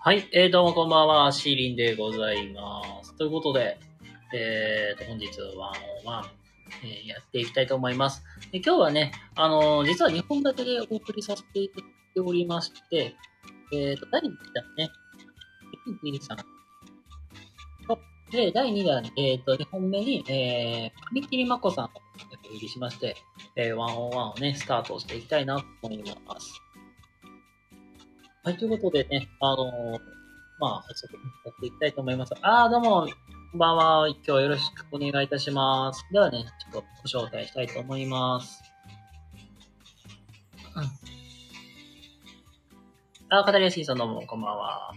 はい、えー、どうもこんばんは、シーリンでございます。ということで、えーと、本日はワン、えーやっていきたいと思います。で今日はね、あのー実は2本立てでお送りさせていただいておりまして、えーと、第1弾ね、ミリさん、で、第2弾、えーと、2本目に、えー、上切まこさんをお呼びしまして、えー、ワンオンワンをね、スタートしていきたいなと思います。はい、ということでね、あのーまあ、早速やっていきたいと思います。あー、どうも、こんばんは。今日はよろしくお願いいたします。ではね、ちょっとご紹介したいと思います。うん。あー、片やしさんどうも、こんばんは。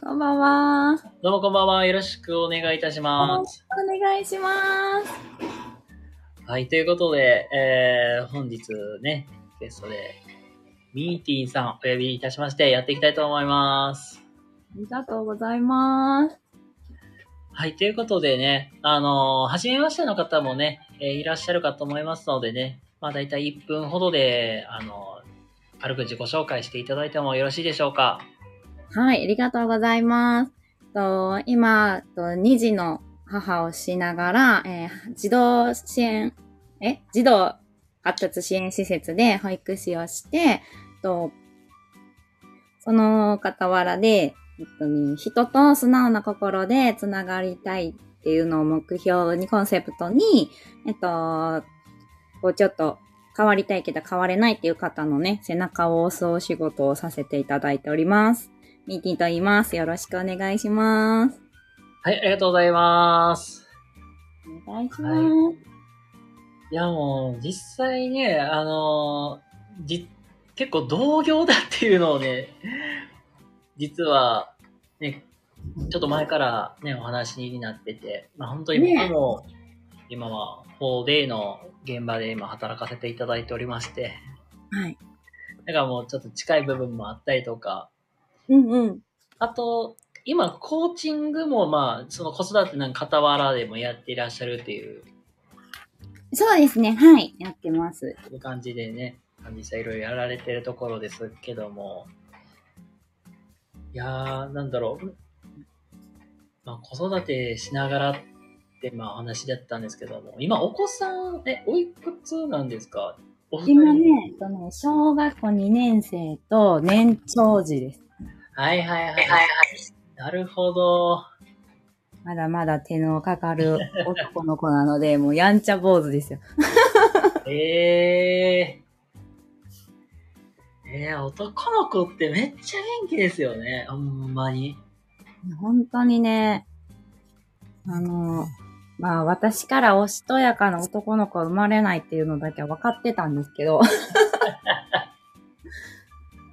こんばんは。どうもこんばんは。よろしくお願いいたします。お願いします。はい、ということで、えー、本日ね、ゲストで、ミーティーさんお呼びいたしまして、やっていきたいと思います。ありがとうございます。はい、ということでね、あのー、初めましての方もね、えーいらっしゃるかと思いますのでね、まあ大体1分ほどで、あのー、軽く自己紹介していただいてもよろしいでしょうか。はい、ありがとうございます。と今と、2児の母をしながら、えー児童支援、え児童発達支援施設で保育士をして、とその傍らで、えっとね、人と素直な心でつながりたいっていうのを目標に、コンセプトに、えっと、こうちょっと変わりたいけど変われないっていう方のね、背中を押すお仕事をさせていただいております。ミーティーと言います。よろしくお願いします。はい、ありがとうございます。お願いします。はいや、もう、実際ね、あの結構同業だっていうのをね、実は、ね、ちょっと前からね、お話になってて、まあ本当に僕も、今は 4day の現場で今働かせていただいておりまして、はい。だからもうちょっと近い部分もあったりとか、うんうん。あと、今、コーチングもまあ、その子育ての傍らでもやっていらっしゃるっていうそうですね。はい。やってます。いう感じでね、実際いろいろやられてるところですけども、いやー、なんだろう、まあ、子育てしながらって、まあ話だったんですけども、今お子さん、え、おいくつなんですか？お二人今ね、えっとね、小学校2年生と年長児です。はいはいはい。なるほど。まだまだ手のかかる男の子なので、もうやんちゃ坊主ですよ。えー。えー、男の子ってめっちゃ元気ですよね。ほんまに。本当にね、あの、まあ私からおしとやかな男の子は生まれないっていうのだけは分かってたんですけど、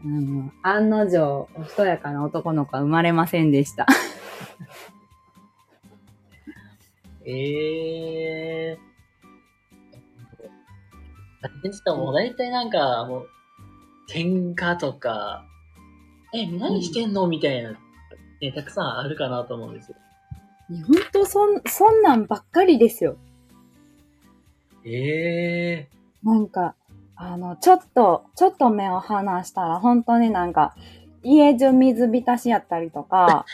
あの、案の定、おしとやかな男の子は生まれませんでした。ええー。でしたもう大体なんか、もう、喧嘩とか、え、何してんの？みたいな、ね、たくさんあるかなと思うんですよ。本当そん、そんなんばっかりですよ。ええなんか、あの、ちょっと、ちょっと目を離したら、本当になんか、家中水浸しやったりとか、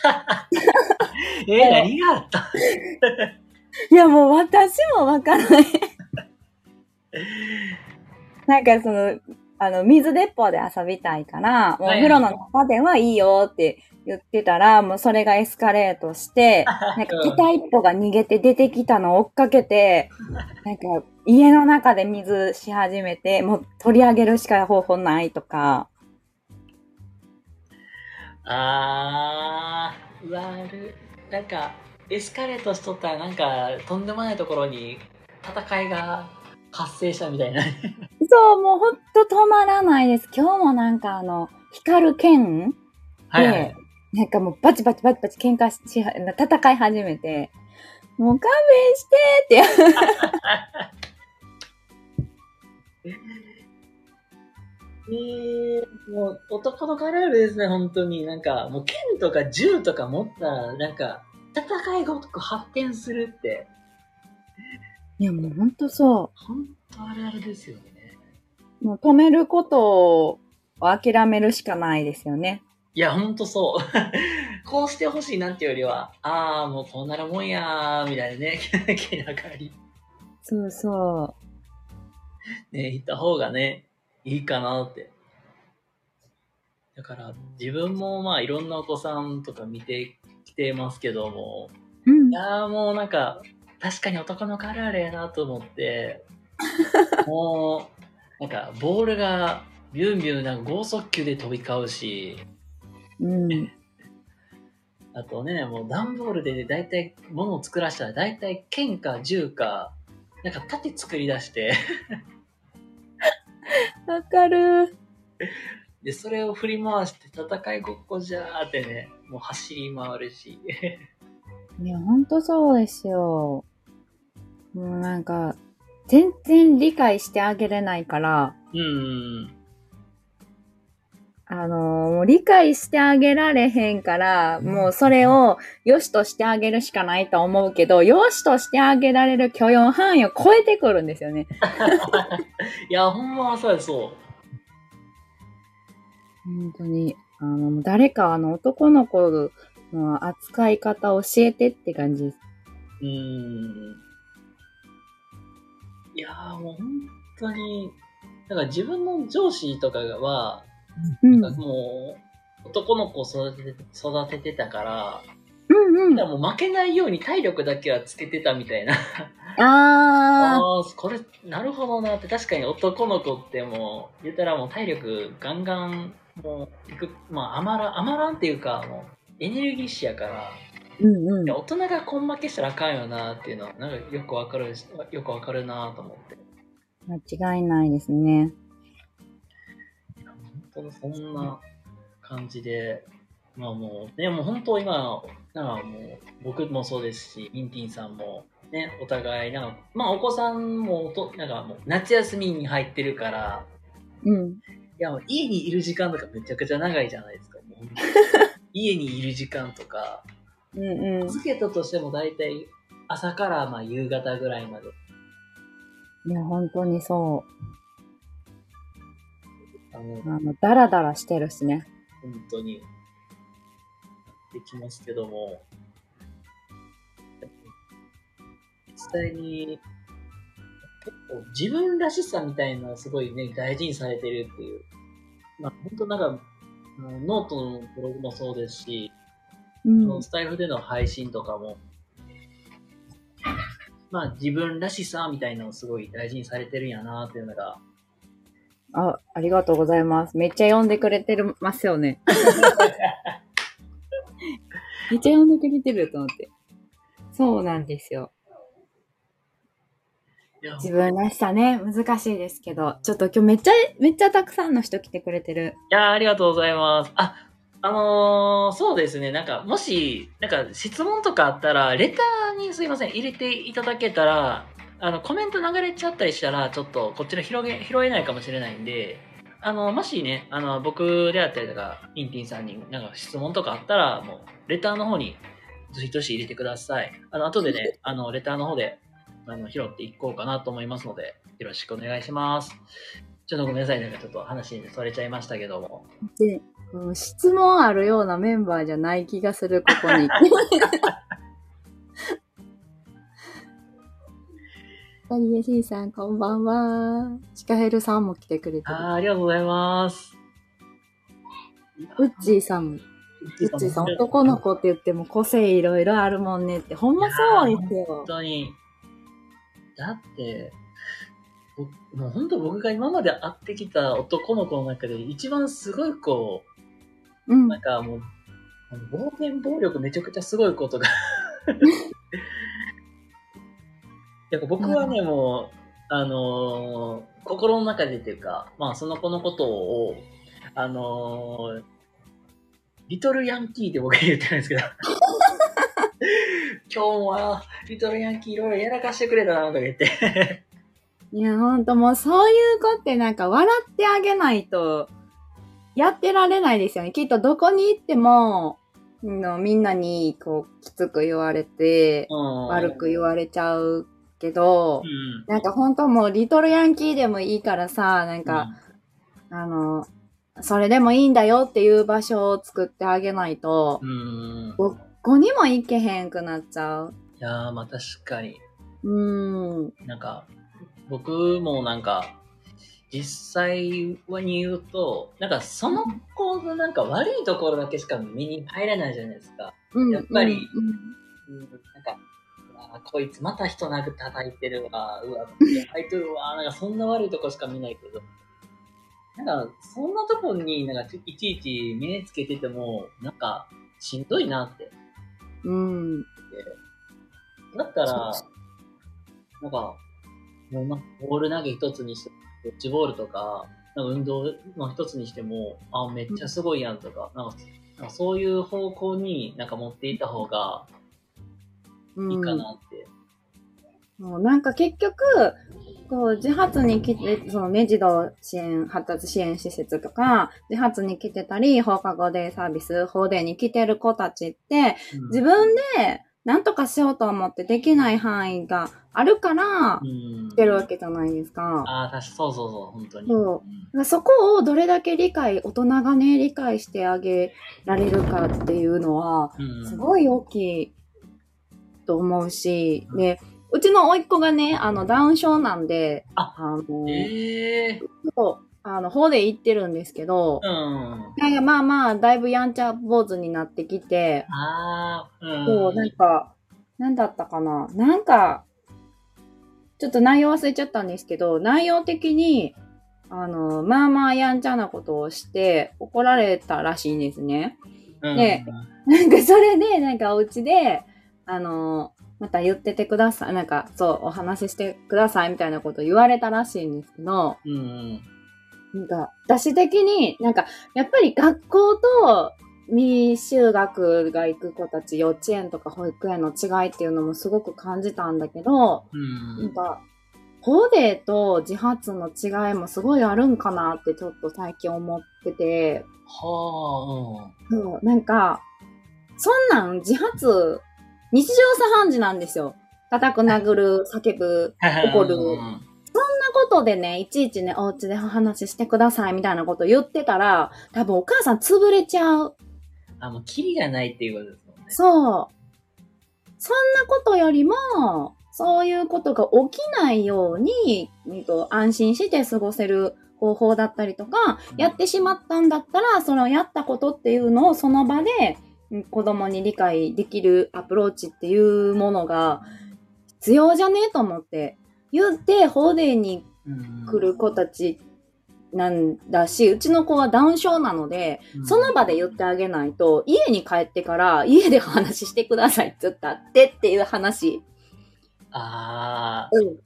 ー。えー、何があった？いやもう私もわからない。なんかその、あの、水鉄砲で遊びたいから、もうおはい風呂の中ではいいよって言ってたら、もうそれがエスカレートして、なんか片一歩が逃げて出てきたのを追っかけて、なんか家の中で水し始めて、もう取り上げるしか方法ないとか、あー、悪い。なんか、エスカレートしとったらなんか、とんでもないところに戦いが発生したみたいな。そう、もうほんと止まらないです。今日もなんかあの、光る剣はいはい。なんかもうバチバチバチバチ喧嘩し、し戦い始めて、もう勘弁してって。えー、もう男の子あるあるですね、本当に。なんか、もう剣とか銃とか持ったら、なんか、戦いが発展するって、いやもうほんとそ本当あるあるですよね。う。もう止めることを諦めるしかないですよね。いや、ほんとそう。こうしてほしいなんていうよりは、ああ、もうこうなるもんやー、みたいなね、気長にそうそね、言った方がね、いいかなって。だから、自分もまあいろんなお子さんとか見てきてますけども、う。うんい。やーもうなんか、確かに男の子あるあるやなと思って、もう、なんか、ボールがビュンビュンなんか剛速球で飛び交うし、うん。あとね、もう段ボールで大体物を作らせたら大体剣か銃か、なんか盾作り出して、わかる。で、それを振り回して戦いごっこじゃーってね、もう走り回るし。いや、ほんとそうですよ。もうなんか、全然理解してあげれないから、うん。あのーもう理解してあげられへんから、もうそれを良しとしてあげるしかないと思うけど、良しとしてあげられる許容範囲を超えてくるんですよね。いや、ほんまはそうやそう。本当に。あの、誰かあの男の子の扱い方教えてって感じです。うーん。いやーもう本当に、なんか自分の上司とかは、うん。なんかもう、男の子を育てて育ててたから、うんうん。だもう負けないように体力だけはつけてたみたいな。あああ、これ、なるほどなって、確かに男の子ってもう、言ったらもう体力ガンガン、もう、いく、まあ、余ら、余らんっていうか、もう、エネルギッシュやから、ー。うんうん。大人が根負けしたらあかんよなっていうのは、なんかよくわかるし、よくわかるなと思って。間違いないですね。本当にそんな感じで、まあもう、ね、もう本当今、なんかもう、僕もそうですし、ミンティンさんも、ね、お互い、なんか、まあお子さんもおと、なんかもう、夏休みに入ってるから、うん。いや、もう家にいる時間とかめちゃくちゃ長いじゃないですか。もう家にいる時間とか、うんうん。つけたとしても大体朝からまあ夕方ぐらいまで。いや、本当にそあのう。あの、ダラダラしてるしね。本当に、できますけども、実際に、結構自分らしさみたいなすごいね、大事にされてるっていう。まあ本当なんか、ノートのブログもそうですし、うん。スタイフでの配信とかも、まあ自分らしさみたいなのをすごい大事にされてるんやなっていうのが、あ、ありがとうございます。めっちゃ読んでくれてるますよね。めっちゃ読んでくれてると思って。そうなんですよ。自分らしさね、難しいですけど、ちょっと今日めっちゃ、めっちゃたくさんの人来てくれてる。いやーありがとうございます。あ、あのーそうですね。なんか、もし、なんか、質問とかあったら、レターにすいません、入れていただけたら、あの、コメント流れちゃったりしたら、ちょっと、こっちら広げ、拾えないかもしれないんで、あの、もしね、あの、僕であったりとか、インティンさんに、なんか質問とかあったら、もう、レターの方に、どしどし入れてください。あの、後でね、あの、レターの方で、あの、拾っていこうかなと思いますので、よろしくお願いします。ちょっとごめんなさい、なんかちょっと話にそれちゃいましたけども。で、うん質問あるようなメンバーじゃない気がする、ここに。ダリエシーさん、こんばんは。シカヘルさんも来てくれてる。あーありがとうございます。ウッチーさんも。ウッチーさん、男の子って言っても個性いろいろあるもんねって。ほんまそうですよ本。当に。だって、ぼもう本当僕が今まで会ってきた男の子の中で一番すごい子、うん。なんかもう、暴言暴力めちゃくちゃすごい子とか。やっぱ僕はね、もう、あのー心の中でっていうか、まあその子のことを、あのーリトルヤンキーって僕は言ってるんですけど、今日はリトルヤンキーいろいろやらかしてくれたなとか言って。いや、ほんともうそういう子ってなんか笑ってあげないと、やってられないですよね。きっとどこに行っても、のみんなにこう、きつく言われて、うん悪く言われちゃうけどう、ん。なんかほんともうリトルヤンキーでもいいからさ、なんか、あの、それでもいいんだよっていう場所を作ってあげないと、うん。どこにも行けへんくなっちゃう。いやー、まあ確かに。うん。なんか、僕もなんか、実際に言うと、なんかその子のなんか悪いところだけしか目に入らないじゃないですか。うんやっぱりうんうん、なんか、うわこいつまた人殴って叩いてるわ、うわ、入ってるわ、なんかそんな悪いとこしか見ないけど、なんか、そんなとこになんかいちいち目つけてても、なんか、しんどいなって。うん。だったらそ、なんか、もうなボール投げ一つにして、ドッジボールとか、なんか運動の一つにしても、あ、めっちゃすごいやんとか、なんか、なんかそういう方向になんか持っていった方がいいかなって。もうなんか結局、こう、自発に来て、そのね、児童支援、発達支援施設とか、自発に来てたり、放課後デイサービス、法デーに来てる子たちって、うん。自分で何とかしようと思ってできない範囲があるからう、ん。来てるわけじゃないですか。ああ、確かそうそうそう、本当に。そう。そこをどれだけ理解、大人がね、理解してあげられるかっていうのは、うん。すごい大きいと思うし、で、うちの甥っ子がね、あの、ダウン症なんで、あの、ええそうあの、方で行ってるんですけど、うん。なんかまあまあ、だいぶやんちゃ坊主になってきて、ああ、うん。そう、なんか、なんだったかななんか、ちょっと内容忘れちゃったんですけど、内容的に、あの、まあまあやんちゃなことをして怒られたらしいんですね。うんねなんかそれで、なんかお家で、あの、また言っててください。なんか、そう、お話ししてくださいみたいなこと言われたらしいんですけど、うんうん。なんか、私的に、なんか、やっぱり学校と未就学が行く子たち、幼稚園とか保育園の違いっていうのもすごく感じたんだけど、うんなんか、法デーと自発の違いもすごいあるんかなってちょっと最近思ってて、はそう、なんか、そんなん自発、日常茶飯事なんですよ。叩く、殴る、叫ぶ。あ。怒るうんそんなことでね、いちいちね、お家でお話ししてくださいみたいなこと言ってたら、多分お母さん潰れちゃう。あ、もう、キリがないっていうことですもんね。そう。そんなことよりも、そういうことが起きないように、うんと安心して過ごせる方法だったりとか、うんやってしまったんだったら、そのやったことっていうのをその場でうん子供に理解できるアプローチっていうものが必要じゃねえと思って。言って、法デーにうん来る子たちなんだし、うちの子はダウン症なので、うんその場で言ってあげないと、家に帰ってから家でお話ししてくださいって言ったってっていう話。ああ、うん。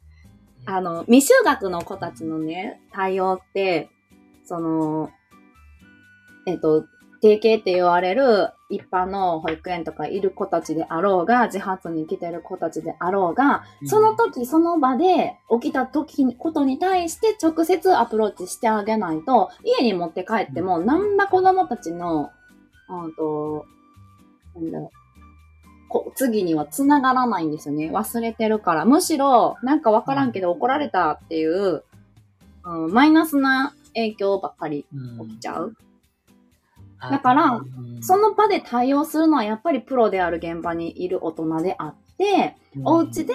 あの、未就学の子たちのね、対応って、その、えっと、定型って言われる一般の保育園とかいる子たちであろうが、自発に来てる子たちであろうが、その時その場で起きた時にことに対して直接アプローチしてあげないと、家に持って帰っても、なんら子供たちの、うんと、なんだろう、こ次には繋がらないんですよね。忘れてるから。むしろ、なんかわからんけど怒られたっていう、うん、マイナスな影響ばっかりうん起きちゃう。あだからうんその場で対応するのはやっぱりプロである現場にいる大人であって、お家で、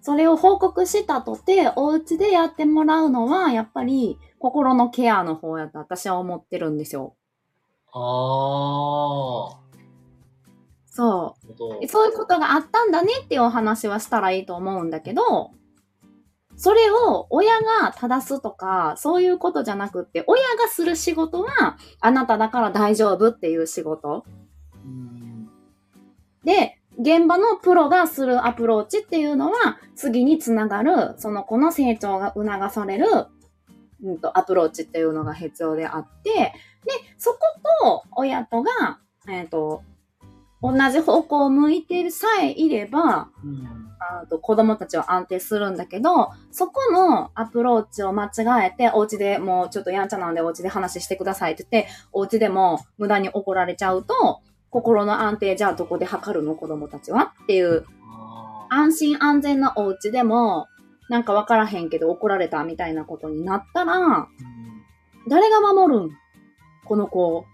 それを報告したとて、お家でやってもらうのは、やっぱり、心のケアの方やと私は思ってるんですよ。ああ。そう。そういうことがあったんだねっていうお話はしたらいいと思うんだけど、それを親が正すとか、そういうことじゃなくって、親がする仕事は、あなただから大丈夫っていう仕事。うんで、現場のプロがするアプローチっていうのは、次につながる、その子の成長が促される、うんと、アプローチっていうのが必要であって、で、そこと親とが、えっ、と、同じ方向を向いてるさえいれば、うん。あと子供たちは安定するんだけど、そこのアプローチを間違えて、お家でもうちょっとやんちゃなんでお家で話してくださいって言って、お家でも無駄に怒られちゃうと、心の安定じゃあどこで測るの？子供たちはっていう、安心安全なお家でも、なんかわからへんけど怒られたみたいなことになったら、うん。誰が守るん？この子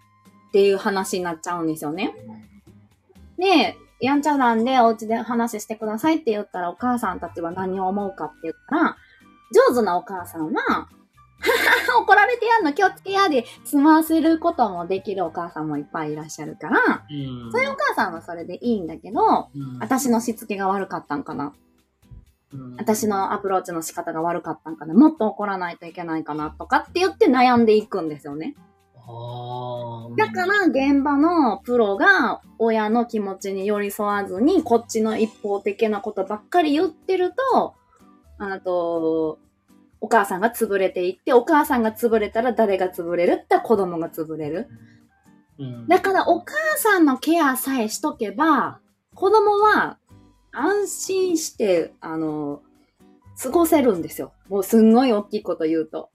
っていう話になっちゃうんですよね。で、やんちゃなんでお家で話してくださいって言ったらお母さんたちは何を思うかって言ったら、上手なお母さんは、怒られてやんの気をつけやで済ませることもできるお母さんもいっぱいいらっしゃるから、うん。そういうお母さんはそれでいいんだけど、うん、私のしつけが悪かったんかなうん私のアプローチの仕方が悪かったんかなもっと怒らないといけないかなとかって言って悩んでいくんですよね。だから現場のプロが親の気持ちに寄り添わずにこっちの一方的なことばっかり言ってると、あと、お母さんが潰れていって、お母さんが潰れたら誰が潰れるって子供が潰れる。うんだからお母さんのケアさえしとけば、子供は安心して、あの、過ごせるんですよ。もうすんごい大きいこと言うと。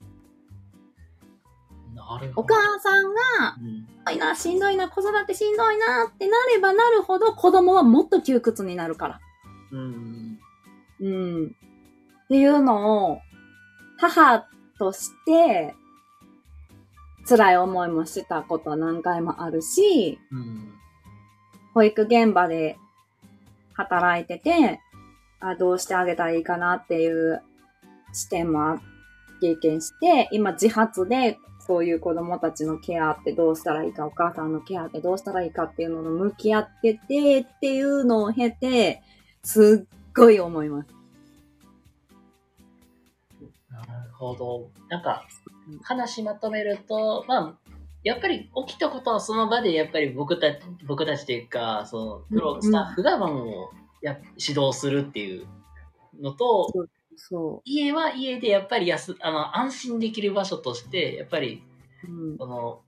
お母さんが、うんいな、しんどいな、子育てしんどいなってなればなるほど子供はもっと窮屈になるから。うん。うん。っていうのを、母として、辛い思いもしたことは何回もあるし、うん。保育現場で働いてて、あどうしてあげたらいいかなっていう視点も経験して、今自発でそういう子供たちのケアってどうしたらいいか、お母さんのケアってどうしたらいいかっていうのと向き合っててっていうのを経て、すっごい思います。なるほど。なんか、話まとめると、まあ、やっぱり起きたことはその場でやっぱり僕たち、僕たちというか、そのプロうんスタッフがまあもうや指導するっていうのと、そ家は家でやっぱりやすあの安心できる場所として、やっぱりう。うん。その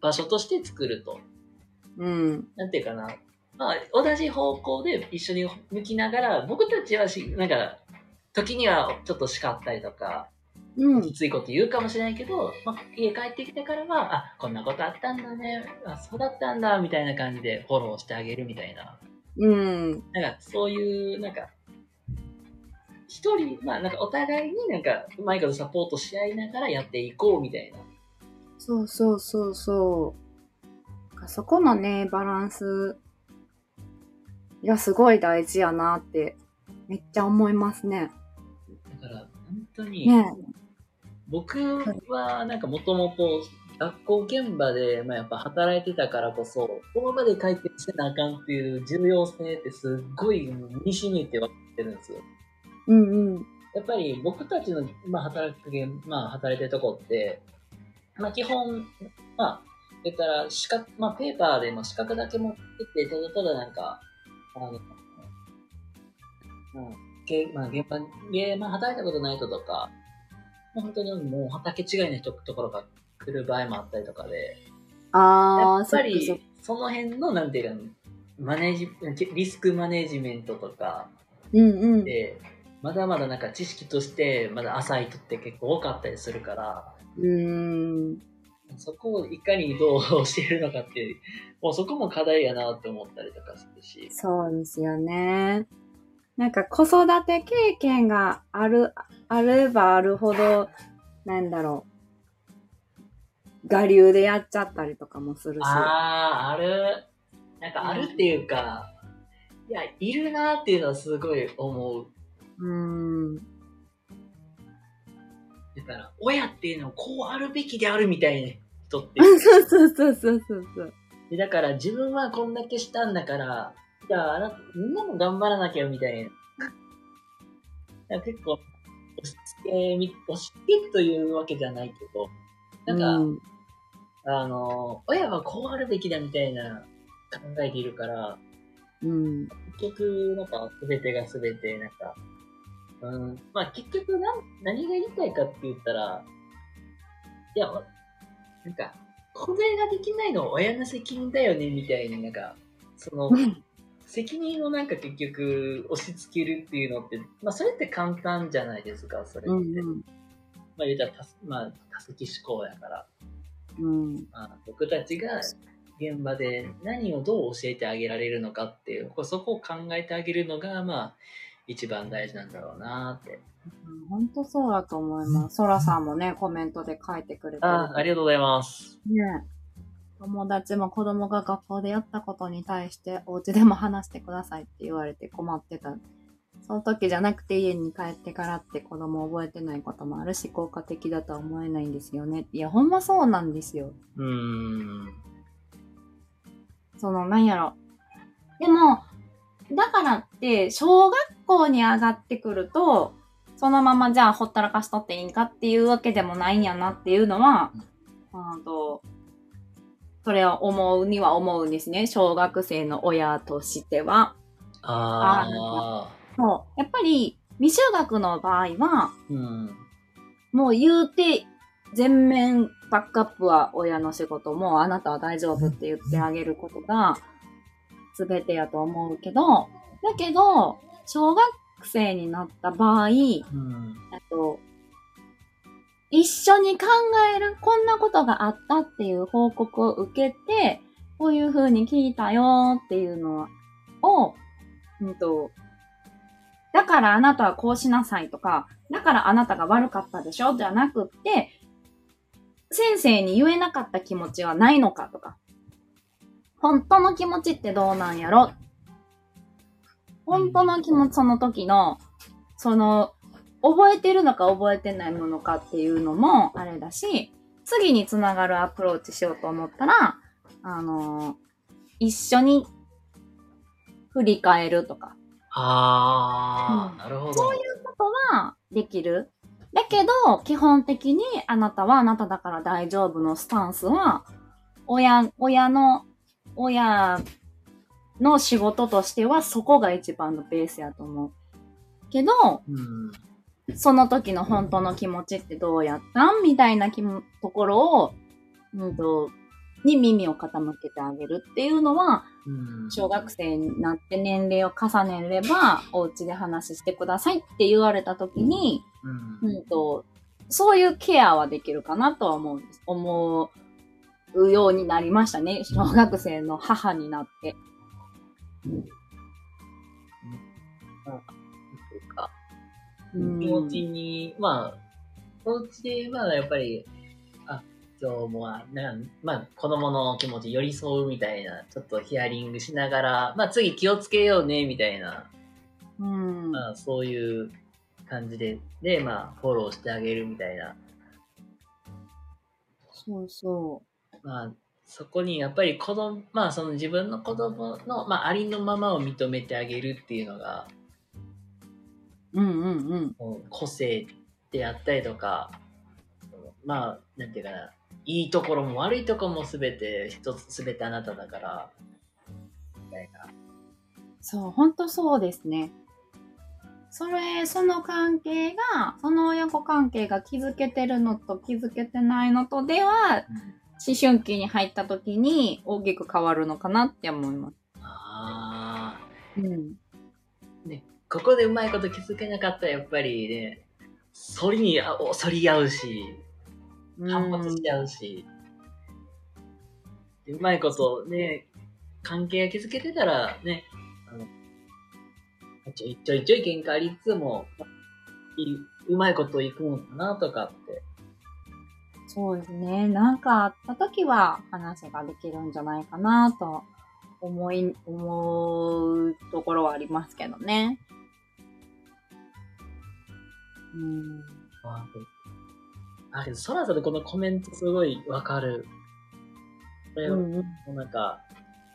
場所として作ると。うん。なんていうかな。まあ、同じ方向で一緒に向きながら、僕たちはし、なんか、時にはちょっと叱ったりとか、うんき。ついこと言うかもしれないけど、まあ、家帰ってきてからは、あ、こんなことあったんだね、あ、そうだったんだ、みたいな感じでフォローしてあげるみたいな。うん。なんか、そういう、なんか、一人、まあ、なんかお互いになんか、うまいことサポートし合いながらやっていこうみたいな。そうそうそうそう。そこのね、バランスがすごい大事やなって、めっちゃ思いますね。だから、本当に、ね僕はなんかもともと学校現場で、まあ、やっぱ働いてたからこそ、この場で解決せなあかんっていう重要性ってすっごい身に染みて分かってるんですよ。うんうん。やっぱり僕たちの、まあ、働く現、まあ、働いてるとこって、まあ、基本、まあ、言ったら、資格、まあ、ペーパーでも資格だけ持ってって、ただただなんか、あの、うん、けまあ、現場で、まあ、働いたことない人とか、まあ本当にもう畑違いの人ところが来る場合もあったりとかで、あやあ、っぱりその辺の、なんていうか、マネージ、リスクマネジメントとか、うんうん。で、まだまだなんか知識としてまだ浅い人って結構多かったりするから、うーん。そこをいかにどう教えるのかって、もうそこも課題やなって思ったりとかするし。そうですよね。なんか子育て経験がある、あればあるほど、なんだろう。我流でやっちゃったりとかもするし。ああ、ある。なんかあるっていうか、いや、いるなっていうのはすごい思う。うーん。だから、親っていうのはこうあるべきであるみたいな人って。そうそうそうそうそうそう。でだから自分はこんだけしたんだから、じゃああなたみんなも頑張らなきゃみたいな。結構、押し付けみ、押し付けというわけじゃないけど、なんか、うんあの、親はこうあるべきだみたいな考えているから、うん。結局、なんか、すべてがすべて、なんか、うん、まあ結局なん、何が言いたいかって言ったら、いや、なんか、これができないのは親の責任だよね、みたいな、なんか、その、責任をなんか結局押し付けるっていうのって、まあそれって簡単じゃないですか、それって。うんまあ言ったら多数、まあ多席思考やから。うん。まあ、僕たちが現場で何をどう教えてあげられるのかっていう、こうそこを考えてあげるのが、まあ、一番大事なんだろうなって。本当そうだと思います。ソラさんもね、コメントで書いてくれてる。あありがとうございます。ね友達も子供が学校でやったことに対してお家でも話してくださいって言われて困ってた。その時じゃなくて家に帰ってからって子供覚えてないこともあるし効果的だとは思えないんですよね。いや、ほんまそうなんですよ。うーん。その、なんやろ。でも、だからって、小学校に上がってくると、そのままじゃあほったらかしとっていいんかっていうわけでもないんやなっていうのは、あと、それを思うには思うんですね。小学生の親としては。ああ。そう。やっぱり、未就学の場合は、うん。もう言うて、全面バックアップは親の仕事も、あなたは大丈夫って言ってあげることが、全てやと思うけど、だけど、小学生になった場合、うん。と、一緒に考える、こんなことがあったっていう報告を受けて、こういう風に聞いたよっていうのを、うんと、だからあなたはこうしなさいとか、だからあなたが悪かったでしょじゃなくって、先生に言えなかった気持ちはないのかとか、本当の気持ちってどうなんやろ？本当の気持ち、その時の、その、覚えてるのか覚えてないものかっていうのもあれだし、次につながるアプローチしようと思ったら、あの一緒に振り返るとか、ああ、うんなるほど。そういうことはできる。だけど、基本的にあなたはあなただから大丈夫のスタンスは、親、親の、親の仕事としてはそこが一番のベースやと思う。けど、うん。その時の本当の気持ちってどうやったんみたいな気もところを、うんと、に耳を傾けてあげるっていうのは、うん。小学生になって年齢を重ねれば、お家で話してくださいって言われた時に、うん。うんと、そういうケアはできるかなとは思うんです。思うようになりましたね。小学生の母になって。うん気持ちに、まあ、お家で、まあ、やっぱり、あ、今日もまあ、なんまあ、子供の気持ち寄り添うみたいな、ちょっとヒアリングしながら、まあ、次気をつけようね、みたいな、うん。まあ、そういう感じで、で、まあ、フォローしてあげるみたいな。そうそまあ、そこにやっぱり子供、まあ、その自分の子供の、まあ、ありのままを認めてあげるっていうのが、う。うんうんうん。個性であったりとか、まあ、なんていうかな、いいところも悪いところもすべて、一つすべてあなただから、みたいな。そう、ほんとそうですね。それ、その関係が、その親子関係が築けてるのと築けてないのとでは、思春期に入った時に大きく変わるのかなって思います。あうん。あ、ね、ここでうまいこと気づけなかったら、やっぱりね、反りに反り合うし、反発しちゃうし、でうまいことね、関係が築けてたらね、あの、ちょいちょいちょい喧嘩ありつつも、いうまいこといくのかなとかって。そうですね。なんかあった時は話ができるんじゃないかなと思い、思うところはありますけどね。うん。ああ、けど、そらそらこのコメントすごいわかる。これ、うんなんか、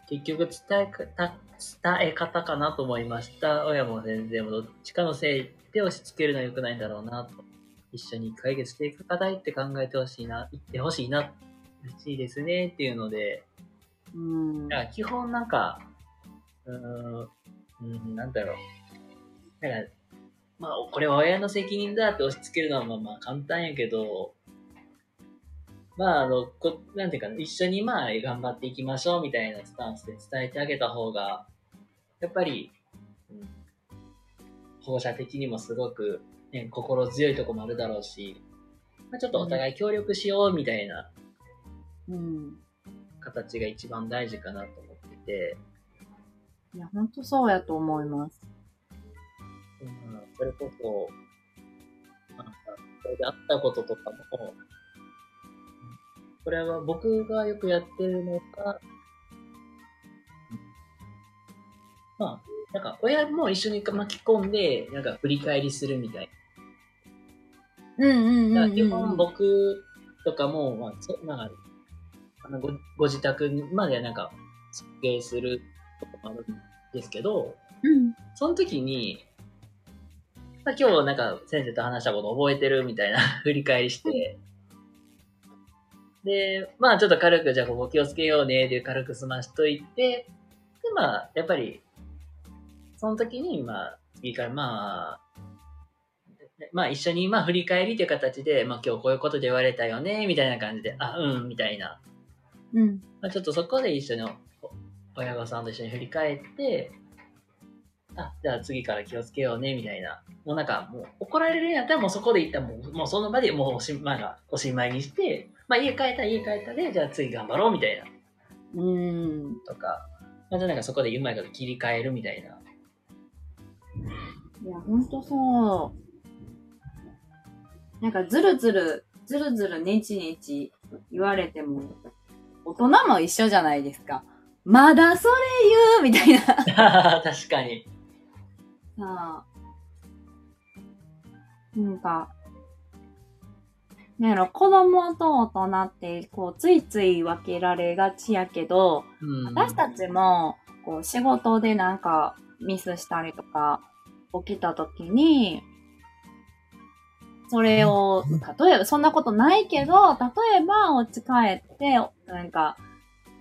結局伝えかた、伝え方かなと思いました。親も全然、どっちかのせいで押し付けるのは良くないんだろうなと。一緒に解決していく課題って考えてほしいな、言ってほしいな、嬉しいですねっていうので、うん。だから基本なんか、うーん、うん、なんだろう。なんか、まあ、これは親の責任だって押し付けるのはまあまあ簡単やけど、まあ、あの、こなんていうかな、一緒にまあ頑張っていきましょうみたいなスタンスで伝えてあげた方が、やっぱり、うん、保護者的にもすごく、ね、心強いとこもあるだろうし、まあ、ちょっとお互い協力しようみたいなうん。形が一番大事かなと思ってて、いや、ほんとそうやと思います。うん、それこそ、なんか、それであったこととかも、これは僕がよくやってるのが、まあ、なんか親も一緒に巻き込んで、なんか振り返りするみたいうんうんうんな。うん。基本僕とかも、まあ、そなんか、あのごご自宅までなんか、設計することもあるんですけど、うん。その時に、まあ、今日なんか先生と話したこと覚えてるみたいな振り返りして、で、まあちょっと軽くじゃあここ気をつけようねで軽く済ましといて、でまあやっぱり、その時にまあ次からまあ、まあ一緒にまあ振り返りという形で、まあ今日こういうことで言われたよね、みたいな感じで、あ、うん、みたいな。うん。まあ、ちょっとそこで一緒にお親御さんと一緒に振り返って、あ、じゃあ次から気をつけようね、みたいな。もうなんか、もう怒られるんやったらもうそこで一旦もう、もうその場でもうおし,、まあ、おしまいにして、まあ家帰ったら家帰ったで、じゃあ次頑張ろう、みたいな。うん。とか、またなんかそこでうまいこと切り替えるみたいな。いや、ほんとそう。なんか、ずるずる、ずるずるねちねち言われても、大人も一緒じゃないですか。まだそれ言うみたいな。さ 確かに。あ。なんか、なんやろ、子供と大人って、こう、ついつい分けられがちやけど、うん。私たちも、こう、仕事でなんかミスしたりとか起きた時に、それを、例えば、そんなことないけど、例えば、お家帰って、なんか、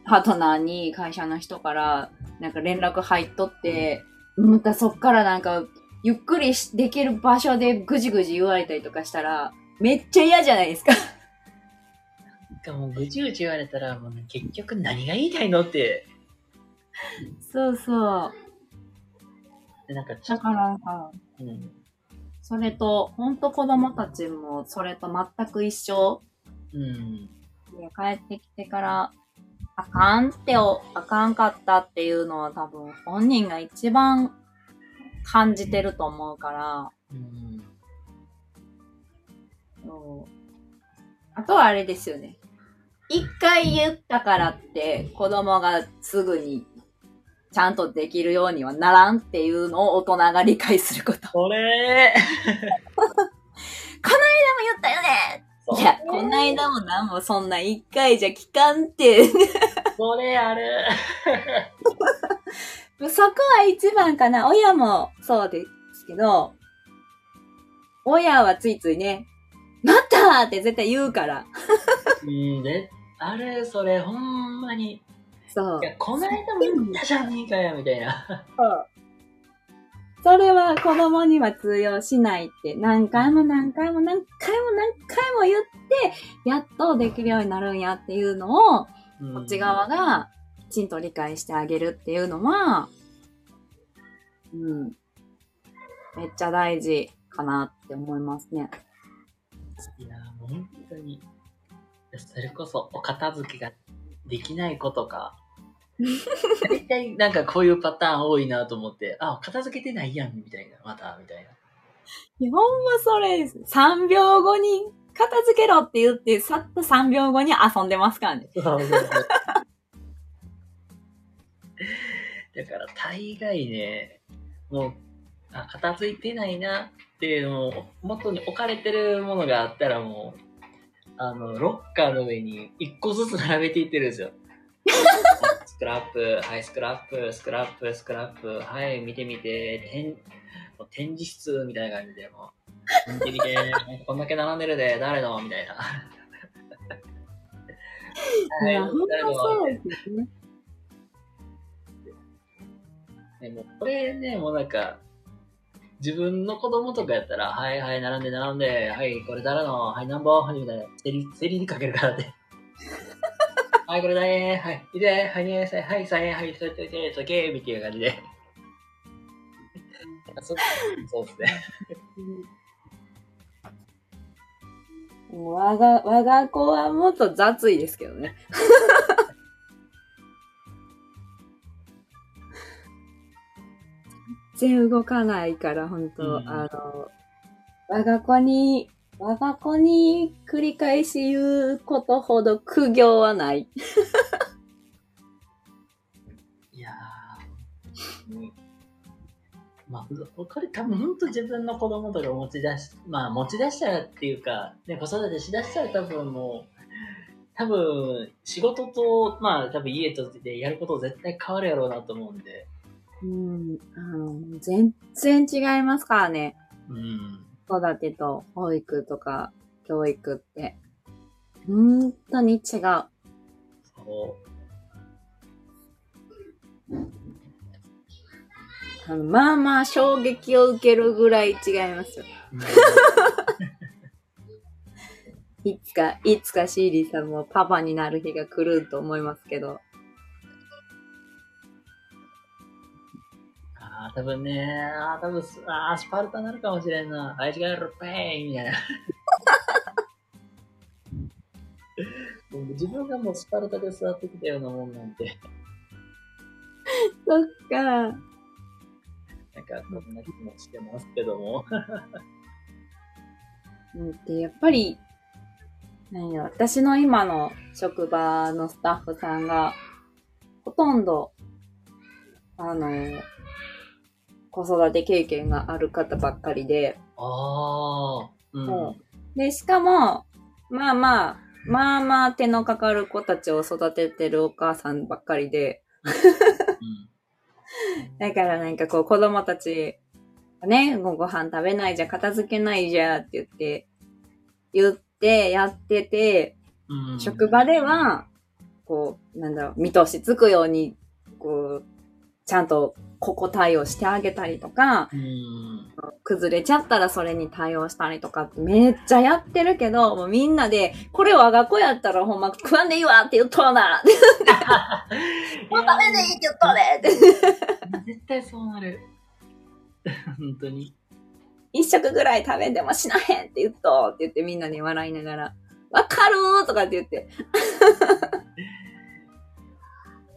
パートナーに会社の人から、なんか連絡入っとって、またそっからなんか、ゆっくりしできる場所でぐじぐじ言われたりとかしたら、めっちゃ嫌じゃないですか。なんかもうぐちぐち言われたら、もうね結局何が言いたいのって、そうそう。でなんかちょっと、だからさ、うん。それと、ほんと子供たちもそれと全く一緒うん。で帰ってきてから、あかんってお、あかんかったっていうのは多分本人が一番感じてると思うから、うん。そうあとはあれですよね。一回言ったからって子供がすぐにちゃんとできるようにはならんっていうのを大人が理解すること。これ言ったよねいや、こないだもなんもそんな一回じゃ聞かんって。これある。そこは一番かな。親もそうですけど、親はついついね、なったって絶対言うから。うん、で、あれ、それ、ほんまに。そうい。や、こないだも言ったじゃねえかよ、みたいな。それは子供には通用しないって、何回も何回も何回も何回も言って、やっとできるようになるんやっていうのを、こっち側がきちんと理解してあげるっていうのは、うん、めっちゃ大事かなって思いますね。いや、本当に。それこそ、お片付けができない子とか。大体、なんかこういうパターン多いなと思って、あ、片付けてないやん、みたいな、また、みたいな。いや、ほんまそれです。3秒後に片付けろって言って、さっと3秒後に遊んでますからね。そうそうそうだから、大概ね、もう、あ、片付いてないなっていうのを、元に置かれてるものがあったらもう、あの、ロッカーの上に一個ずつ並べていってるんですよ。スクラップ、はい、スクラップ、スクラップ、スクラップ、はい、見てみて、展もう展示室みたいな感じで、もう、見てみて、こんだけ並んでるで、誰の？みたいな。いや、ほん誰のまそうですね。ね、もうこれね、もうなんか、自分の子供とかやったら、はいはい、並んで並んで、はい、これ誰の、はい、なんぼ、みたいな、競り、競りにかけるからね。はい、これだね、はい、いで、はい、ね、さはい、さえ、はい、それといて、そけ、みたいな感じで。そうそうですね。もう我が、我が子はもっと雑いですけどね。然動かないから、本当、うん。あの、我が子に、我が子に繰り返し言うことほど苦行はない。いやー、うんまあ、これ多分本当自分の子供とか持ち出し、まあ持ち出したらっていうか、ね、子育てしだしたら多分もう、多分仕事と、まあ多分家とでやること絶対変わるやろうなと思うんで、うん、あの、全然違いますからね。うん。育てと保育とか教育って。本当に違う。そう。あのまあまあ衝撃を受けるぐらい違いますよ。いつか、いつかシーリーさんもパパになる日が来ると思いますけど。多分ね、ああ、多分す、ああ、スパルタになるかもしれんな。あいつがやるペーンみたいな。もう自分がもうスパルタで育ってきたようなもんなんて、そっか。なんか、そんな気もしてますけども。うんで、やっぱり、なんや、私の今の職場のスタッフさんが、ほとんど、あの、子育て経験がある方ばっかりで、ああ、うん。で、しかも、まあまあ、まあまあ手のかかる子たちを育ててるお母さんばっかりで、うん。だからなんかこう子供たちがね、ごご飯食べないじゃ、片付けないじゃって言って、言ってやってて、うん。職場では、こう、なんだろう、見通しつくように、こう、ちゃんとここ対応してあげたりとか、うん。崩れちゃったらそれに対応したりとかってめっちゃやってるけど、もうみんなで、これ我が子やったらほんま食わんでいいわって言っとうな。もう食べんでいいって言っとうねって。絶対そうなる。本当に。一食ぐらい食べんでもしなへんって言っとうって言ってみんなに笑いながら、わかるーとかって言って。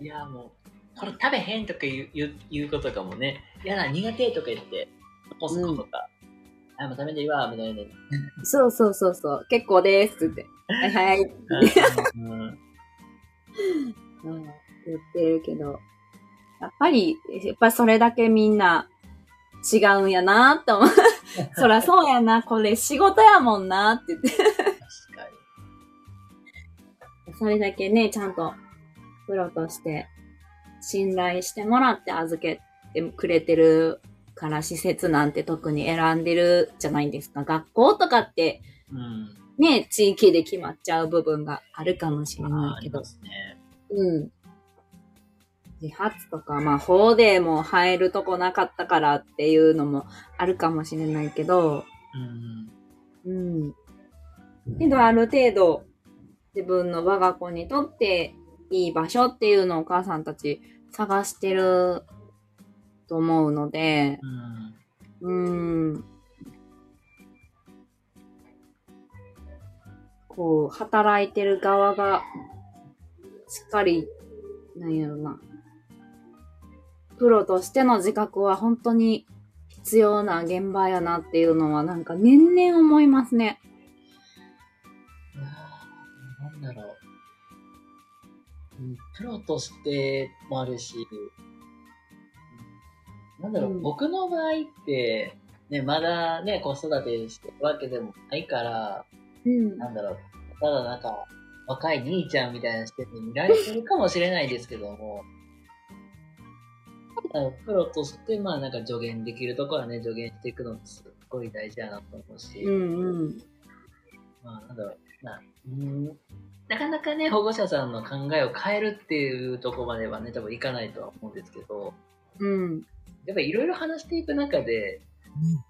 いや、もう、これ食べへんとか言う言うことかもね、いやだ、苦手とか言って、残すことか、あ、もう食べんでいいわ、みたいな。そうそうそうそう、結構ですって。はいはい。うん。うん。言ってるけど、やっぱり、やっぱりそれだけみんな違うんやなって思う。そらそうやな、これ仕事やもんなって言って。確かそれだけね、ちゃんとプロとして信頼してもらって預けてくれてるから施設なんて特に選んでるじゃないですか。学校とかってに。うん。ね、地域で決まっちゃう部分があるかもしれあないけどね。うん。自発とか、まあ法でも入るとこなかったからっていうのもあるかもしれないけど、うん。うん。けどある程度自分の我が子にとっていい場所っていうのをお母さんたち探してると思うので、うん。ん。こう、働いてる側が、しっかり、なんやろな。プロとしての自覚は本当に必要な現場やなっていうのはなんか年々思いますね。なんだろう。うんプロとしてもあるし、うんなんだろう、うん僕の場合って、ね、まだね、子育てしてるわけでもないから、うん。なんだろう、ただなんか、若い兄ちゃんみたいな視点で見られてるかもしれないですけども、プロとして、まあなんか助言できるところはね、助言していくのってすっごい大事だなと思うし、うんうん。まあなんだろう、まあ、うん、なかなかね、保護者さんの考えを変えるっていうところまではね、多分いかないとは思うんですけど、うん。やっぱりいろいろ話していく中で、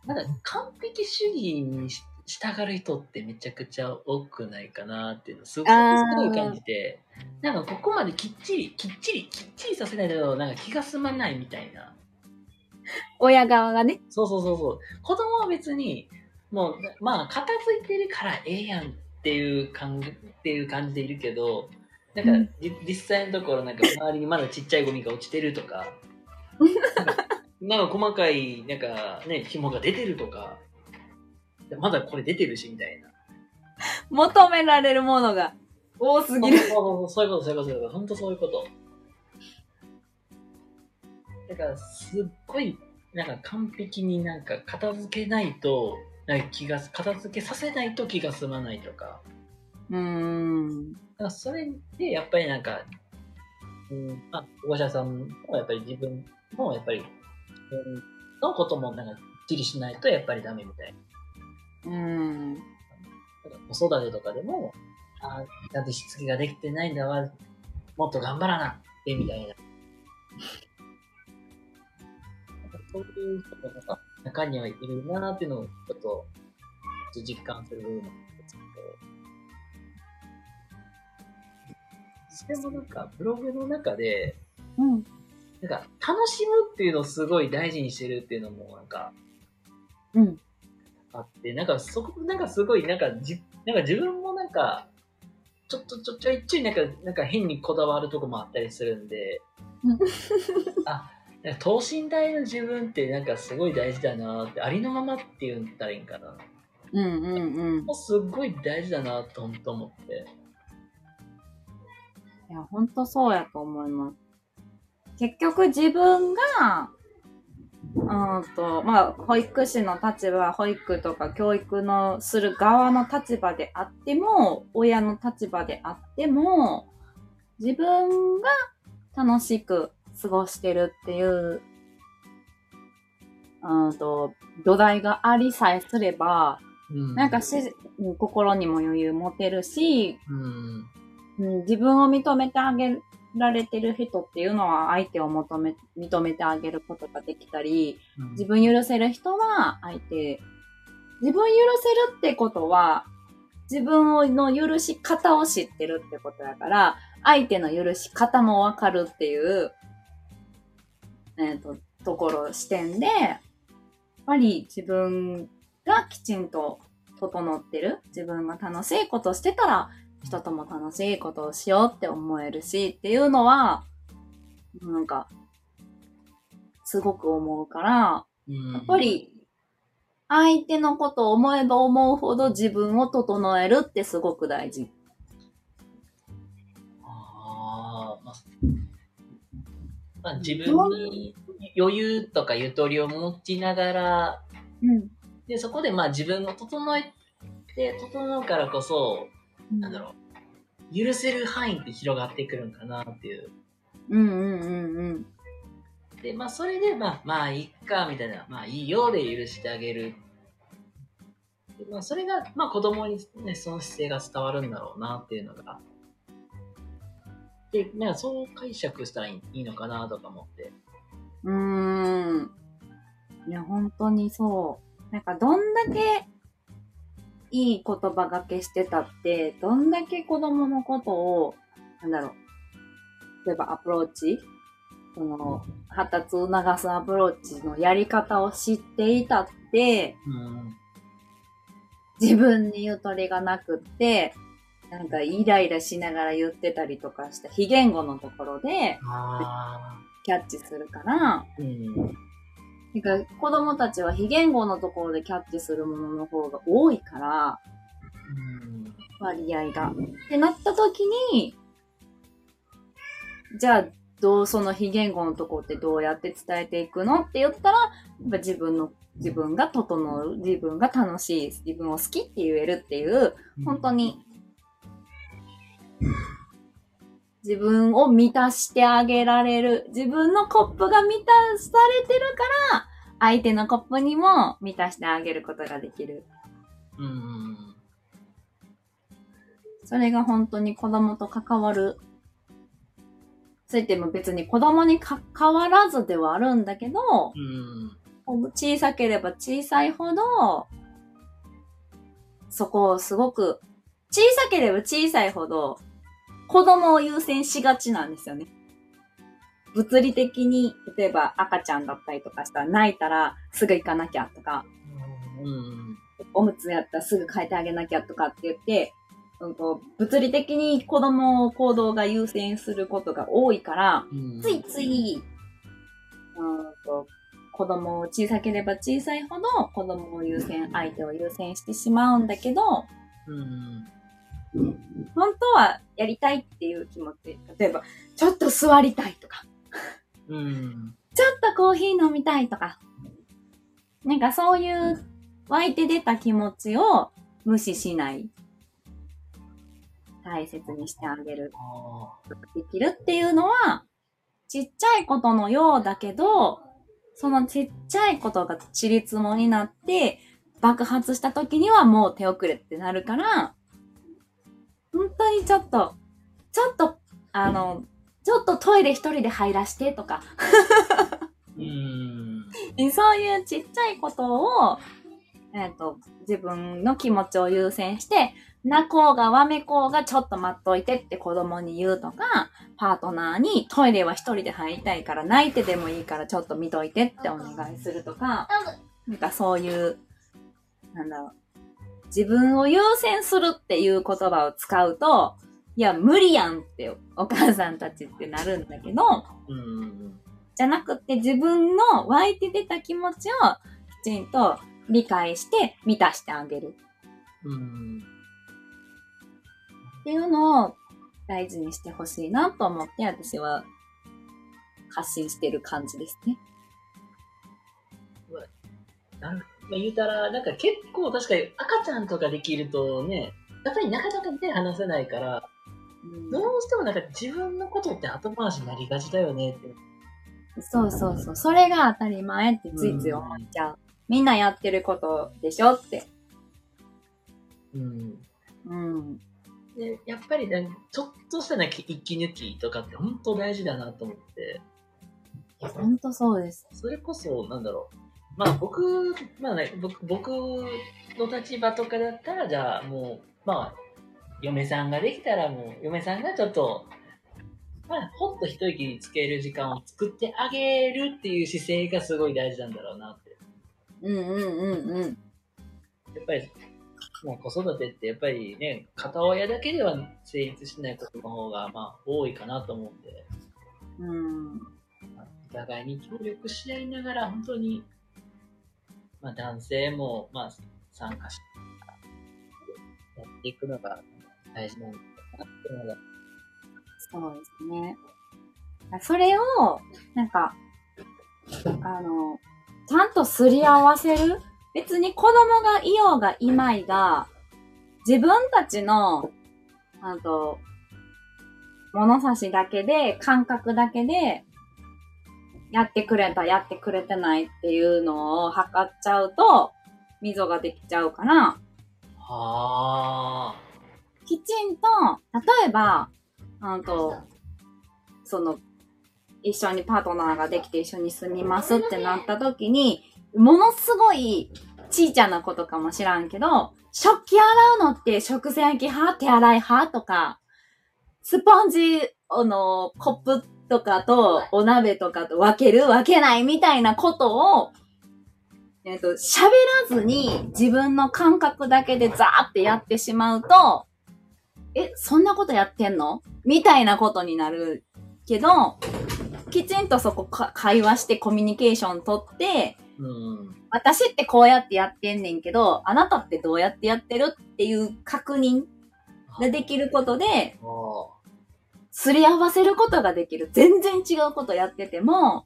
なんか完璧主義にし従う人ってめちゃくちゃ多くないかなっていうのをすごくすあーごい感じて、なんかここまできっちり、きっちり、きっちりさせないとなんか気が済まないみたいな。親側がね。そうそうそうそう。子供は別に、もう、まあ、片付いてるからええやんっていう感じっていう感じでいるけど、なんか、じ実際のところ、なんか周りにまだちっちゃいゴミが落ちてるとか、なんか細かい、なんかね、紐が出てるとか、まだこれ出てるし、みたいな。求められるものが多すぎる。そうそうそうそういうこと、そういうこと、そういうこと。本当そういうこと。だから、すっごい、なんか完璧になんか片付けないと、なんか気が、片付けさせないと気が済まないとか。うーん。だそれで、やっぱりなんか、うん、あ、保護者さんもやっぱり自分もやっぱり、うん、のこともなんか、きっちりしないとやっぱりダメみたいな。うん。なんか子育てとかでも、あちゃんとしつけができてないんだわ、もっと頑張らなって、みたいな。そういう人がなんか中にはいるなっていうのをちょっと実感する部分なんですけど。でもなんかブログの中で、うん。なんか楽しむっていうのをすごい大事にしてるっていうのもなんかうん。あって、なんかそこ、なんかすごい、なんかじ、なんか自分もなんか、ちょっとちょちょいちょいなんか、なんか変にこだわるとこもあったりするんでうん、あ、等身大の自分ってなんかすごい大事だなって、ありのままって言ったらいいんかな。うんうんうん。もうすっごい大事だなと本当思って。いや、ほんとそうやと思います。結局自分が、うーんと、まあ、保育士の立場、保育とか教育のする側の立場であっても、親の立場であっても、自分が楽しく過ごしてるっていう、うーんと、土台がありさえすれば、うん。なんかし、心にも余裕持てるし、うん。うん、自分を認めてあげられてる人っていうのは相手を求め、認めてあげることができたり、うん自分許せる人は相手、自分許せるってことは、自分の許し方を知ってるってことだから、相手の許し方もわかるっていう、えっ、と、ところ、視点で、やっぱり自分がきちんと整ってる、自分が楽しいことしてたら、人とも楽しいことをしようって思えるしっていうのは、なんか、すごく思うから、うんやっぱ、り、相手のことを思えば思うほど自分を整えるってすごく大事。ああ、まあ、自分に余裕とかゆとりを持ちながら、うん。で、そこでまあ自分を整えて、整うからこそ、なんだろう、許せる範囲って広がってくるんかなっていう。うんうんうんうん。で、まあそれで、まあ、まあいっか、みたいな、まあいいよで許してあげる。でまあそれが、まあ子供にね、その姿勢が伝わるんだろうなっていうのが。で、なんかそう解釈したらいいのかなとか思って。うーん。いや、本当にそう。なんか、どんだけいい言葉がけしてたって、どんだけ子供のことを、なんだろう。例えばアプローチ？その、発達を促すアプローチのやり方を知っていたって、うん。自分にゆとりがなくって、なんかイライラしながら言ってたりとかした非言語のところであキャッチするから、あ。うん。てか子供たちは非言語のところでキャッチするものの方が多いから、うん。割合が。ってなった時に、じゃあ、どうその非言語のところってどうやって伝えていくのって言ったら、やっぱ自分の、自分が整う、自分が楽しい、自分を好きって言えるっていう、本当に、自分を満たしてあげられる。自分のコップが満たされてるから、相手のコップにも満たしてあげることができる。うん。それが本当に子供と関わる。そう言っても別に子供に関わらずではあるんだけど、うん。小さければ小さいほど、そこをすごく、小さければ小さいほど、子供を優先しがちなんですよね。物理的に、例えば赤ちゃんだったりとかしたら泣いたらすぐ行かなきゃとか、うん。おむつやったらすぐ変えてあげなきゃとかって言って、うんと、物理的に子供を行動が優先することが多いから、うん。ついつい、うんと、子供を小さければ小さいほど子供を優先、相手を優先してしまうんだけど、うん。本当はやりたいっていう気持ち、例えば、ちょっと座りたいとか、うん。ちょっとコーヒー飲みたいとか、なんかそういう湧いて出た気持ちを無視しない。大切にしてあげる。あできるっていうのは、ちっちゃいことのようだけど、そのちっちゃいことがちりつもになって、爆発した時にはもう手遅れってなるから、本当にちょっと、ちょっと、あの、ちょっとトイレ一人で入らしてとか、うん。そういうちっちゃいことを、えっ、と、自分の気持ちを優先して、泣こうがわめこうがちょっと待っといてって子供に言うとか、パートナーにトイレは一人で入りたいから泣いてでもいいからちょっと見といてってお願いするとか、なんかそういう、なんだろう。自分を優先するっていう言葉を使うと、いや、無理やんってお母さんたちってなるんだけど、うん。じゃなくて自分の湧いて出た気持ちをきちんと理解して満たしてあげるうん。っていうのを大事にしてほしいなと思って私は発信してる感じですね。なんまあ、言うたら、なんか結構確かに赤ちゃんとかできるとね、やっぱりなかなか手話せないから、どうしてもなんか自分のことって後回しになりがちだよねって。そうそうそう。それが当たり前ってついつい思っちゃう。みんなやってることでしょって。うん。うん。で、やっぱりなんかちょっとしたな息抜きとかって本当大事だなと思って。ほんとそうです。それこそ、なんだろう。まあ僕、まあね、僕、僕の立場とかだったら、じゃあもう、まあ、嫁さんができたらもう、嫁さんがちょっと、まあ、ほっと一息つける時間を作ってあげるっていう姿勢がすごい大事なんだろうなって。うんうんうんうん。やっぱり、もう子育てってやっぱりね、片親だけでは成立しないことの方が、まあ、多いかなと思うんで、うん。まあお互いに協力し合いながら、本当に、まあ、男性も、まあ、参加して、やっていくのが大事なんだなっていうのが、そうですね。それを、なんか、あの、ちゃんとすり合わせる？別に子供がいようがいまいが、自分たちの、あと、物差しだけで、感覚だけで、やってくれた、やってくれてないっていうのを測っちゃうと、溝ができちゃうから、はあ、きちんと、例えば、あと、その、一緒にパートナーができて一緒に住みますってなった時に、ものすごいちいちゃなことかもしらんけど、食器洗うのって食洗機派手洗い派とか、スポンジ、あの、コップとかとお鍋とかと分ける分けないみたいなことを、えっ、と、喋らずに自分の感覚だけでザーってやってしまうと、え、そんなことやってんの？みたいなことになるけど、きちんとそこか会話してコミュニケーション取って、うん、私ってこうやってやってんねんけど、あなたってどうやってやってる？っていう確認ができることで、あすり合わせることができる。全然違うことやってても、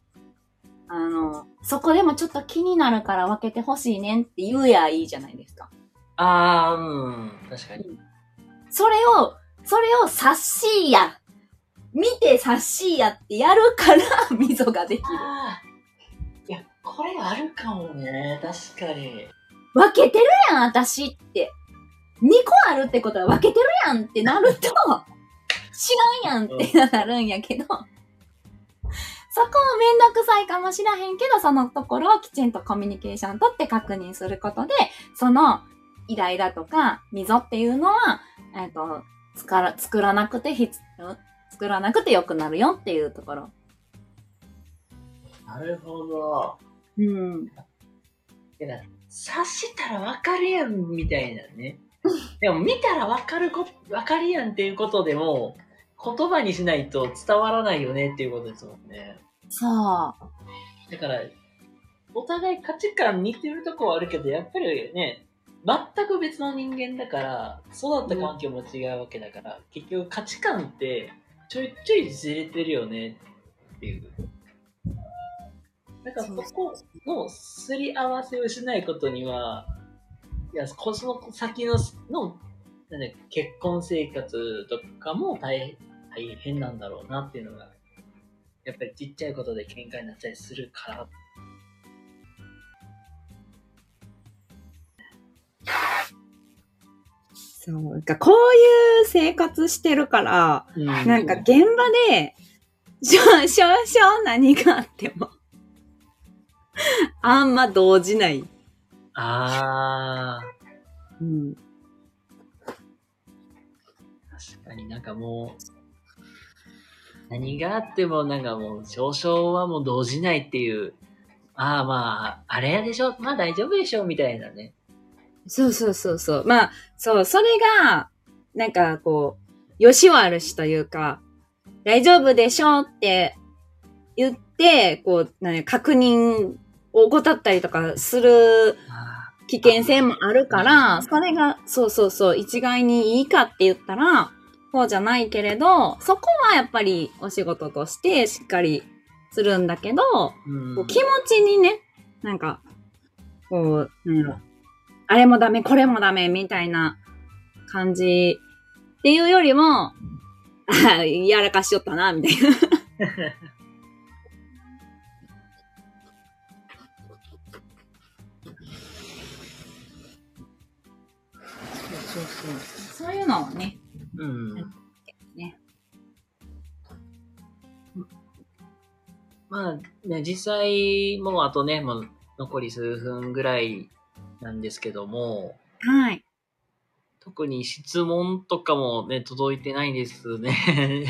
あの、そこでもちょっと気になるから分けてほしいねんって言うやいいじゃないですか。あー、うん、確かに。それを、それを察しや、見て察しやってやるから溝ができる。いや、これあるかもね、確かに。分けてるやん、私って。2個あるってことは分けてるやんってなると、知らんやんってなるんやけど、そこもめんどくさいかもしらへんけど、そのところをきちんとコミュニケーション取って確認することで、そのイライラとか溝っていうのは、えっ、と、つから、作らなくて必要、作らなくてよくなるよっていうところ。なるほど。うん。いや、察したらわかるやん、みたいなね。でも見たらわかるこ、わかるやんっていうことでも、言葉にしないと伝わらないよねっていうことですもんね。そう。だから、お互い価値観似てるとこはあるけど、やっぱりね、全く別の人間だから、育った環境も違うわけだから、結局価値観ってちょいちょいずれてるよねっていう。だからそこのすり合わせをしないことには、いや、こその先ののなんだ結婚生活とかも大大変なんだろうなっていうのが、やっぱりちっちゃいことで喧嘩になったりするから。そう。なんかこういう生活してるから、なんか現場で、少少々何があっても、あんま動じない。あうん。ー、確かになんかもう、何があってもなんかもう少々はもう動じないっていう、ああまあ、あれやでしょまあ大丈夫でしょみたいなね。そうそうそうそう。まあ、そう、それが、なんかこう、よし悪しというか、大丈夫でしょって言って、こう、なんや確認を怠ったりとかするあ危険性もあるから、それが、そうそうそう、一概にいいかって言ったら、そうじゃないけれど、そこはやっぱりお仕事としてしっかりするんだけど、こう気持ちにね、なんか、こう、なんやろ、あれもダメ、これもダメ、みたいな感じっていうよりも、あ やらかしよったな、みたいな。そうそう。そういうのはね、うん。ね。まあね、実際もうあとね、もう残り数分ぐらいなんですけども、はい。特に質問とかもね、届いてないですね。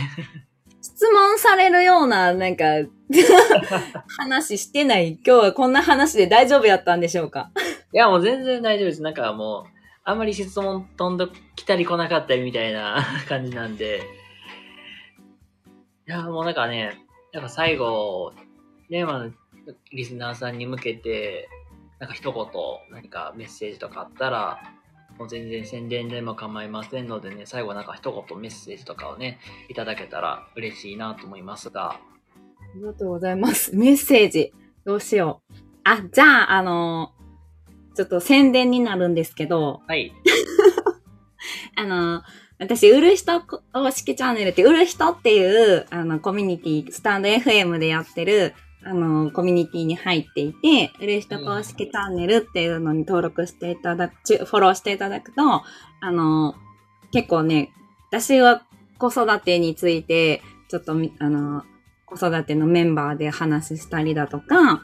質問されるような、なんか、話してない。今日はこんな話で大丈夫やったんでしょうか？いや、もう全然大丈夫です。なんかもう、あんまり質問飛んできたり来なかったりみたいな 感じなんで。いや、もうなんかね、やっぱ最後、ね、まあ、リスナーさんに向けて、なんか一言、何かメッセージとかあったら、もう全然宣伝でも構いませんのでね、最後なんか一言メッセージとかをね、いただけたら嬉しいなと思いますが。ありがとうございます。メッセージ。どうしよう。あ、じゃあ、あのちょっと宣伝になるんですけど、はい。あの私、売る人公式チャンネルって、売る人っていう、あの、コミュニティ、スタンド FM でやってる、あの、コミュニティに入っていて、売る人公式チャンネルっていうのに登録していただく、フォローしていただくと、あの、結構ね、私は子育てについて、ちょっとみ、あの、子育てのメンバーで話したりだとか、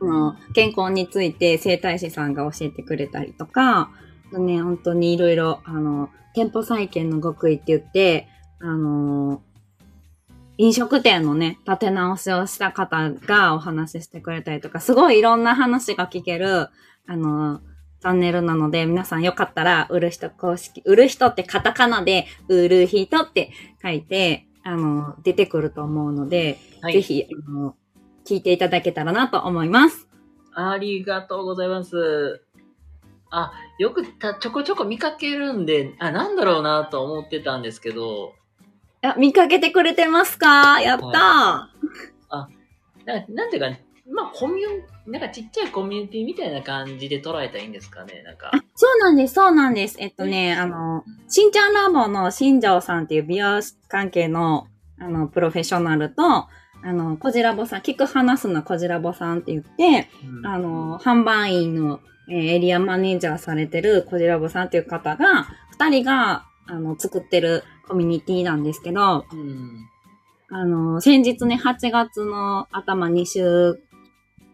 うん。健康について整体師さんが教えてくれたりとか、ね、本当にいろいろ、あの、店舗再建の極意って言って、あの、飲食店のね、立て直しをした方がお話ししてくれたりとか、すごいいろんな話が聞ける、あの、チャンネルなので、皆さんよかったら、売る人公式、売る人ってカタカナで、売る人って書いて、あの、出てくると思うので、はい。ぜひ、あの、聞いていただけたらなと思います。ありがとうございます。あ、よくたちょこちょこ見かけるんで、あ、なんだろうなと思ってたんですけど、あ、見かけてくれてますか？やったー、ななんていうか、まあ、コミュン、なんかちっちゃいコミュニティみたいな感じで捉えたらいいんですかね、なんか。あそうなんです、そうなんです。えっとね、あの、しんちゃんラボの新庄さんっていう美容関係の、あの、プロフェッショナルと、あの、こじらぼさん、聞く話すのこじらぼさんって言って、うんあの、販売員の、えーエリアマネージャーされてるこじらぼさんっていう方が、二人が、あの、作ってるコミュニティなんですけど、うん。あの、先日ね、8月の頭2週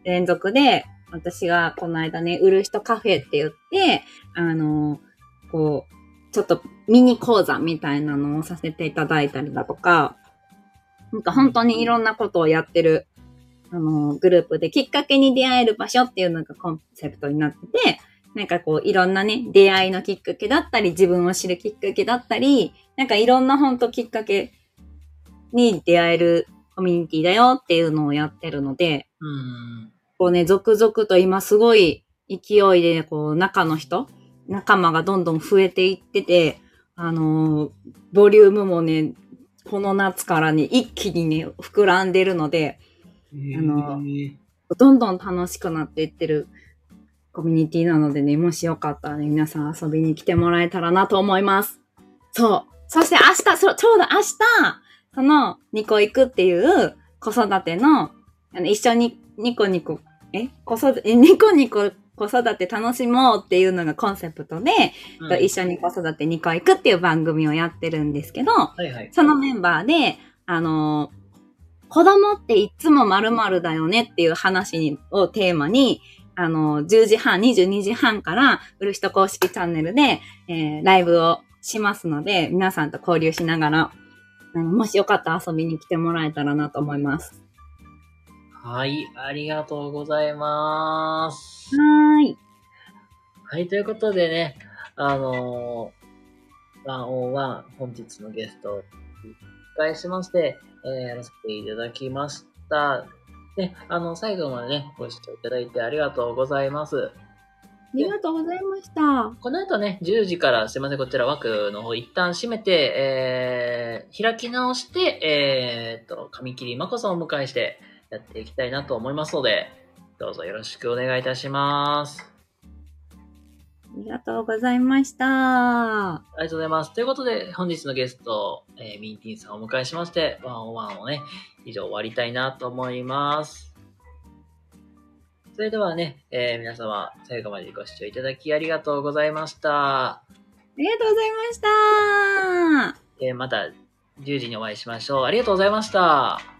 連続で、私がこの間ね、売る人カフェって言って、あの、こう、ちょっとミニ講座みたいなのをさせていただいたりだとか、なんか本当にいろんなことをやってる、あの、グループできっかけに出会える場所っていうのがコンセプトになってて、なんかこう、いろんなね、出会いのきっかけだったり、自分を知るきっかけだったり、なんかいろんな本当きっかけに出会えるコミュニティだよっていうのをやってるので、うん。こうね、続々と今すごい勢いで、こう、中の人、仲間がどんどん増えていってて、あのーボリュームもね、この夏からね、一気にね、膨らんでるので、あのへどんどん楽しくなっていってるコミュニティなのでね、もしよかったらね、皆さん遊びに来てもらえたらなと思います。そう。そして明日、そちょうど明日、その、ニコ行くっていう子育ての、あの一緒にニコニコ、え？子育て、え？ニコニコ子育て楽しもうっていうのがコンセプトで、うん。一緒に子育てニコ行くっていう番組をやってるんですけど、はいはい。そのメンバーで、あの子供っていつも〇〇だよねっていう話にをテーマに、あの10時半、22時半から、うるひと公式チャンネルで、えーライブをしますので、皆さんと交流しながら、あのもしよかったら遊びに来てもらえたらなと思います。はい、ありがとうございます。はーい。はい、ということでね、あのー、ワンオンワン、本日のゲストを迎えしまして、えーやらせていただきました。で、あの、最後までね、ご視聴いただいてありがとうございます。ありがとうございました。この後ね、10時からすいません、こちら枠の方一旦閉めて、えー、開き直して、えー、と、紙切りまこさんをお迎えしてやっていきたいなと思いますので、どうぞよろしくお願いいたします。ありがとうございました。ありがとうございます。ということで、本日のゲスト、えーミーティンさんをお迎えしまして、ワンオンワンをね、以上終わりたいなと思います。それではね、えー皆様、最後までご視聴いただきありがとうございました。ありがとうございました。えーまた10時にお会いしましょう。ありがとうございました。